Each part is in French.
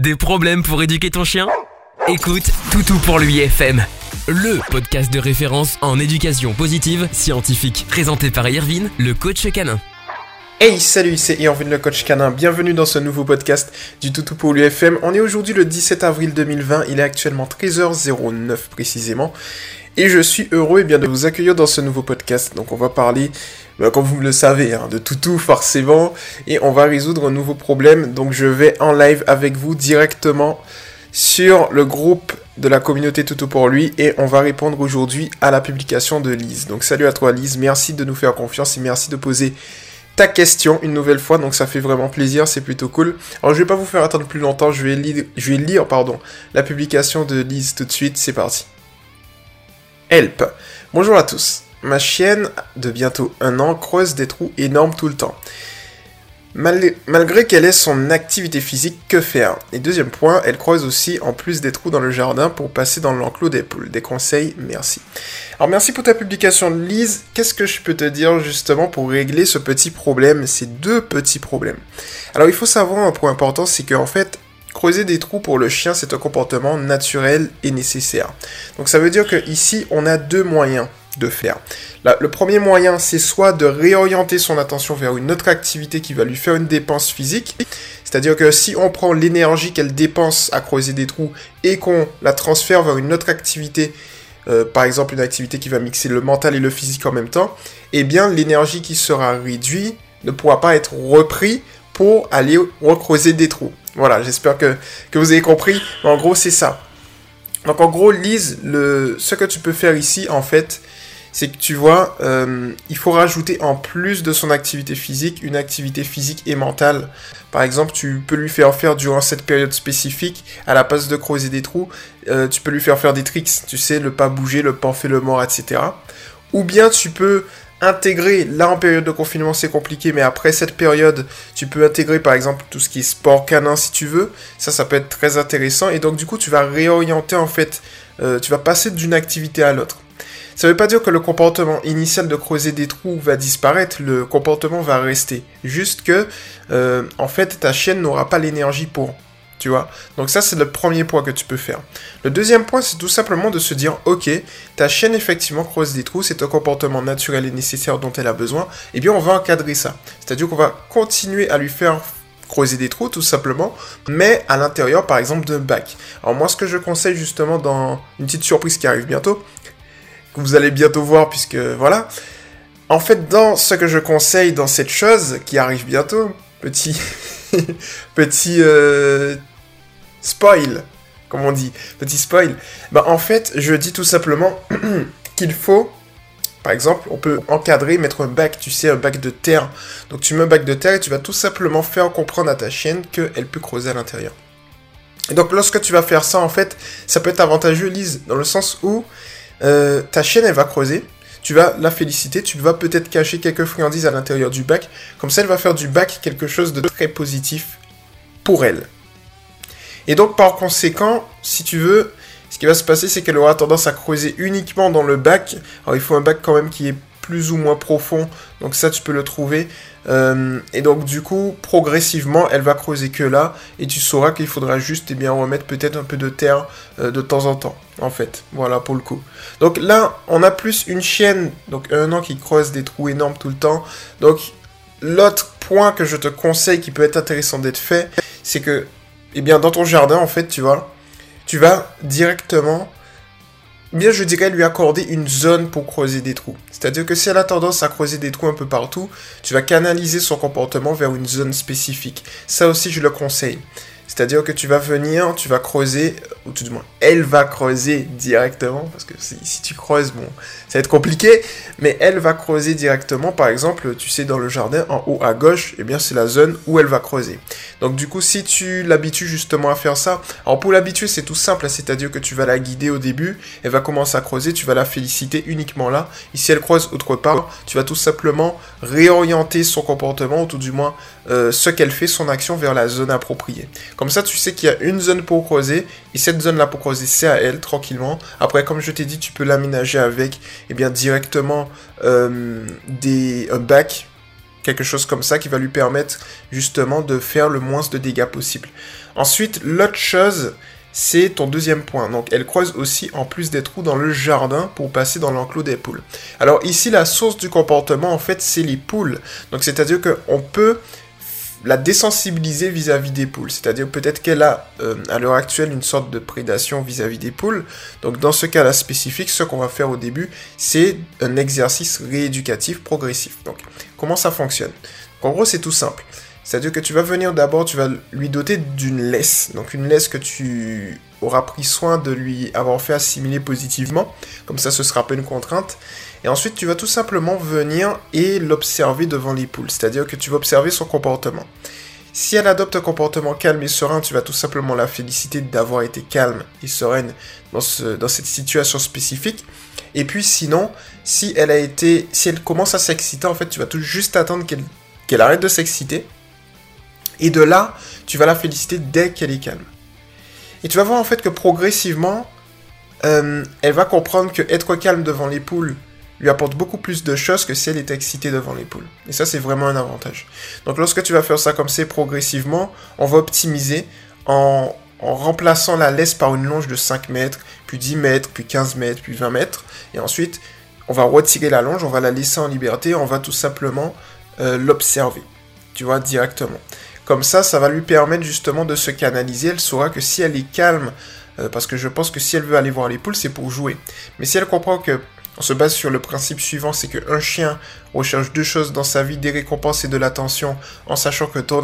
Des problèmes pour éduquer ton chien? Écoute Toutou pour lui FM, le podcast de référence en éducation positive scientifique, présenté par Irvine, le coach canin. Hey, salut, c'est Irvine le coach canin. Bienvenue dans ce nouveau podcast du Toutou pour l'UFM. On est aujourd'hui le 17 avril 2020. Il est actuellement 13h09 précisément. Et je suis heureux eh bien, de vous accueillir dans ce nouveau podcast. Donc on va parler, comme vous le savez, hein, de toutou forcément. Et on va résoudre un nouveau problème. Donc je vais en live avec vous directement sur le groupe de la communauté Toutou pour lui. Et on va répondre aujourd'hui à la publication de Lise. Donc salut à toi Lise, merci de nous faire confiance et merci de poser ta question une nouvelle fois, donc ça fait vraiment plaisir, c'est plutôt cool. Alors je vais pas vous faire attendre plus longtemps, je vais lire, je vais lire pardon, la publication de Lise tout de suite, c'est parti. Help. Bonjour à tous. Ma chienne de bientôt un an creuse des trous énormes tout le temps. malgré qu'elle ait son activité physique, que faire? Et deuxième point, elle creuse aussi en plus des trous dans le jardin pour passer dans l'enclos des poules. Des conseils, merci. Alors merci pour ta publication Lise. Qu'est-ce que je peux te dire justement pour régler ce petit problème, ces deux petits problèmes? Alors il faut savoir un point important, c'est qu'en fait, Creuser des trous pour le chien, c'est un comportement naturel et nécessaire. Donc ça veut dire que ici, on a deux moyens de faire. le premier moyen, c'est soit de réorienter son attention vers une autre activité qui va lui faire une dépense physique. C'est-à-dire que si on prend l'énergie qu'elle dépense à creuser des trous et qu'on la transfère vers une autre activité, euh, par exemple une activité qui va mixer le mental et le physique en même temps, eh bien l'énergie qui sera réduite ne pourra pas être reprise pour aller recreuser des trous. Voilà, j'espère que, vous avez compris. En gros, c'est ça. Donc en gros, Lise, le, ce que tu peux faire ici, en fait, c'est que tu vois, euh, il faut rajouter en plus de son activité physique, une activité physique et mentale. Par exemple, tu peux lui faire faire durant cette période spécifique, à la place de creuser des trous, euh, tu peux lui faire faire des tricks, tu sais, le pas bouger, le fait le mort, etc. Ou bien tu peux intégrer, là en période de confinement c'est compliqué, mais après cette période, tu peux intégrer par exemple tout ce qui est sport canin si tu veux. Ça, ça peut être très intéressant. Et donc du coup, tu vas réorienter en fait, euh, tu vas passer d'une activité à l'autre. Ça ne veut pas dire que le comportement initial de creuser des trous va disparaître, le comportement va rester. Juste que, euh, en fait, ta chienne n'aura pas l'énergie pour tu vois. Donc ça, c'est le premier point que tu peux faire. Le deuxième point, c'est tout simplement de se dire, ok, ta chienne effectivement creuse des trous, c'est un comportement naturel et nécessaire dont elle a besoin, et eh bien on va encadrer ça. C'est-à-dire qu'on va continuer à lui faire creuser des trous tout simplement, mais à l'intérieur par exemple d'un bac. Alors moi ce que je conseille justement dans une petite surprise qui arrive bientôt, que vous allez bientôt voir puisque voilà, en fait dans ce que je conseille dans cette chose qui arrive bientôt, petit petit euh, spoil, comme on dit, petit spoil. Bah, en fait, je dis tout simplement qu'il faut, par exemple, on peut encadrer, mettre un bac, tu sais, un bac de terre. Donc tu mets un bac de terre et tu vas tout simplement faire comprendre à ta chienne qu'elle peut creuser à l'intérieur. Et donc lorsque tu vas faire ça, en fait, ça peut être avantageux, Lise, dans le sens où euh, ta chienne, elle va creuser. Tu vas la féliciter, tu vas peut-être cacher quelques friandises à l'intérieur du bac. Comme ça, elle va faire du bac quelque chose de très positif pour elle. Et donc par conséquent, si tu veux, ce qui va se passer, c'est qu'elle aura tendance à creuser uniquement dans le bac. Alors il faut un bac quand même qui est plus ou moins profond, donc ça tu peux le trouver. Euh, et donc du coup, progressivement, elle va creuser que là, et tu sauras qu'il faudra juste et eh bien, remettre peut-être un peu de terre euh, de temps en temps, en fait. Voilà pour le coup. Donc là, on a plus une chienne, donc un an qui creuse des trous énormes tout le temps. Donc l'autre point que je te conseille qui peut être intéressant d'être fait, c'est que eh bien, dans ton jardin, en fait, tu vois, tu vas directement, bien, je dirais, lui accorder une zone pour creuser des trous. C'est-à-dire que si elle a tendance à creuser des trous un peu partout, tu vas canaliser son comportement vers une zone spécifique. Ça aussi, je le conseille. C'est-à-dire que tu vas venir, tu vas creuser, ou tout du moins, elle va creuser directement, parce que si, tu creuses, bon, ça va être compliqué, mais elle va creuser directement, par exemple, tu sais, dans le jardin, en haut à gauche, eh bien, c'est la zone où elle va creuser. Donc, du coup, si tu l'habitues justement à faire ça, alors pour l'habituer, c'est tout simple, c'est-à-dire que tu vas la guider au début, elle va commencer à creuser, tu vas la féliciter uniquement là, et si elle creuse autre part, tu vas tout simplement réorienter son comportement, ou tout du moins, euh, ce qu'elle fait, son action vers la zone appropriée. Comme ça, tu sais qu'il y a une zone pour creuser, et cette zone-là pour creuser, c'est à elle, tranquillement. Après, comme je t'ai dit, tu peux l'aménager avec, eh bien, directement euh, des, un bac quelque chose comme ça qui va lui permettre justement de faire le moins de dégâts possible. Ensuite, l'autre chose, c'est ton deuxième point. Donc elle creuse aussi en plus des trous dans le jardin pour passer dans l'enclos des poules. Alors ici la source du comportement en fait c'est les poules. Donc c'est-à-dire qu'on peut la désensibiliser vis-à-vis des poules. C'est-à-dire peut-être qu'elle a euh, à l'heure actuelle une sorte de prédation vis-à-vis des poules. Donc dans ce cas-là spécifique, ce qu'on va faire au début, c'est un exercice rééducatif progressif. Donc comment ça fonctionne? En gros c'est tout simple. C'est-à-dire que tu vas venir d'abord, tu vas lui doter d'une laisse. Donc une laisse que tu auras pris soin de lui avoir fait assimiler positivement. Comme ça, ce sera pas une contrainte. Et ensuite, tu vas tout simplement venir et l'observer devant les poules. C'est-à-dire que tu vas observer son comportement. Si elle adopte un comportement calme et serein, tu vas tout simplement la féliciter d'avoir été calme et sereine dans, ce, dans cette situation spécifique. Et puis sinon, si elle a été, si elle commence à s'exciter, en fait, tu vas tout juste attendre qu'elle arrête de s'exciter et de là, tu vas la féliciter dès qu'elle est calme. Et tu vas voir en fait que progressivement, euh, elle va comprendre que être calme devant les poules lui apporte beaucoup plus de choses que si elle était excitée devant les poules. Et ça, c'est vraiment un avantage. Donc lorsque tu vas faire ça comme c'est progressivement, on va optimiser en, en remplaçant la laisse par une longe de 5 mètres, puis 10 mètres, puis 15 mètres, puis 20 mètres. Et ensuite, on va retirer la longe, on va la laisser en liberté, on va tout simplement euh, l'observer. Tu vois, directement. Comme ça, ça va lui permettre justement de se canaliser. Elle saura que si elle est calme, euh, parce que je pense que si elle veut aller voir les poules, c'est pour jouer. Mais si elle comprend que on se base sur le principe suivant, c'est qu'un chien recherche deux choses dans sa vie, des récompenses et de l'attention, en sachant que ton,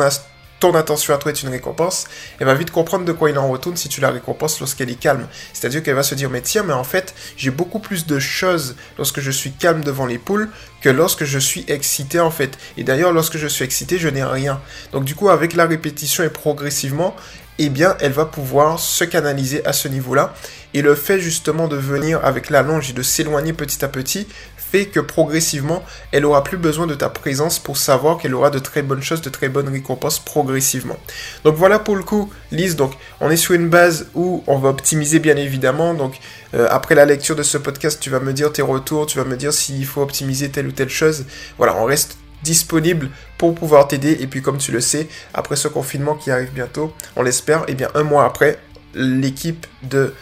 ton attention à toi est une récompense, elle va vite comprendre de quoi il en retourne si tu la récompenses lorsqu'elle est calme. C'est-à-dire qu'elle va se dire, mais tiens, mais en fait, j'ai beaucoup plus de choses lorsque je suis calme devant les poules que lorsque je suis excité, en fait. Et d'ailleurs, lorsque je suis excité, je n'ai rien. Donc du coup, avec la répétition et progressivement, eh bien, elle va pouvoir se canaliser à ce niveau-là. Et le fait justement de venir avec la longe et de s'éloigner petit à petit fait que progressivement, elle aura plus besoin de ta présence pour savoir qu'elle aura de très bonnes choses, de très bonnes récompenses progressivement. Donc voilà pour le coup, Lise. Donc on est sur une base où on va optimiser bien évidemment. Donc euh, après la lecture de ce podcast, tu vas me dire tes retours, tu vas me dire s'il faut optimiser telle ou telle chose. Voilà, on reste disponible pour pouvoir t'aider. Et puis comme tu le sais, après ce confinement qui arrive bientôt, on l'espère, et eh bien un mois après, l'équipe de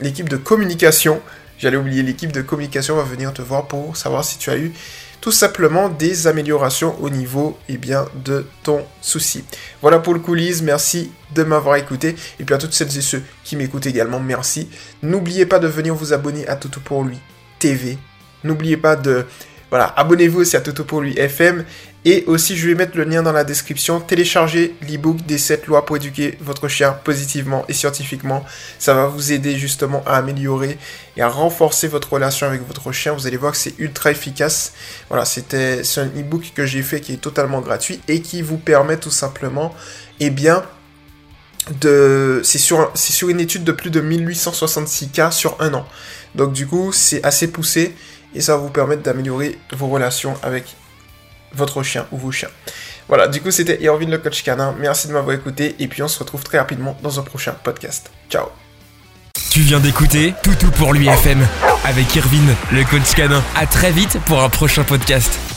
l'équipe de communication J'allais oublier, l'équipe de communication va venir te voir pour savoir si tu as eu tout simplement des améliorations au niveau eh bien, de ton souci. Voilà pour le coulisses, merci de m'avoir écouté. Et puis à toutes celles et ceux qui m'écoutent également, merci. N'oubliez pas de venir vous abonner à Toto pour lui TV. N'oubliez pas de voilà, abonnez-vous aussi à Toto pour lui FM. Et aussi, je vais mettre le lien dans la description. Téléchargez l'ebook des 7 lois pour éduquer votre chien positivement et scientifiquement. Ça va vous aider justement à améliorer et à renforcer votre relation avec votre chien. Vous allez voir que c'est ultra efficace. Voilà, c'était c'est un ebook que j'ai fait qui est totalement gratuit et qui vous permet tout simplement, eh bien, de, c'est sur, sur une étude de plus de 1866 cas sur un an. Donc du coup, c'est assez poussé et ça va vous permettre d'améliorer vos relations avec votre chien ou vos chiens. Voilà, du coup c'était Irvin le coach canin, merci de m'avoir écouté et puis on se retrouve très rapidement dans un prochain podcast. Ciao Tu viens d'écouter Toutou pour l'UFM avec Irvin le coach canin. À très vite pour un prochain podcast.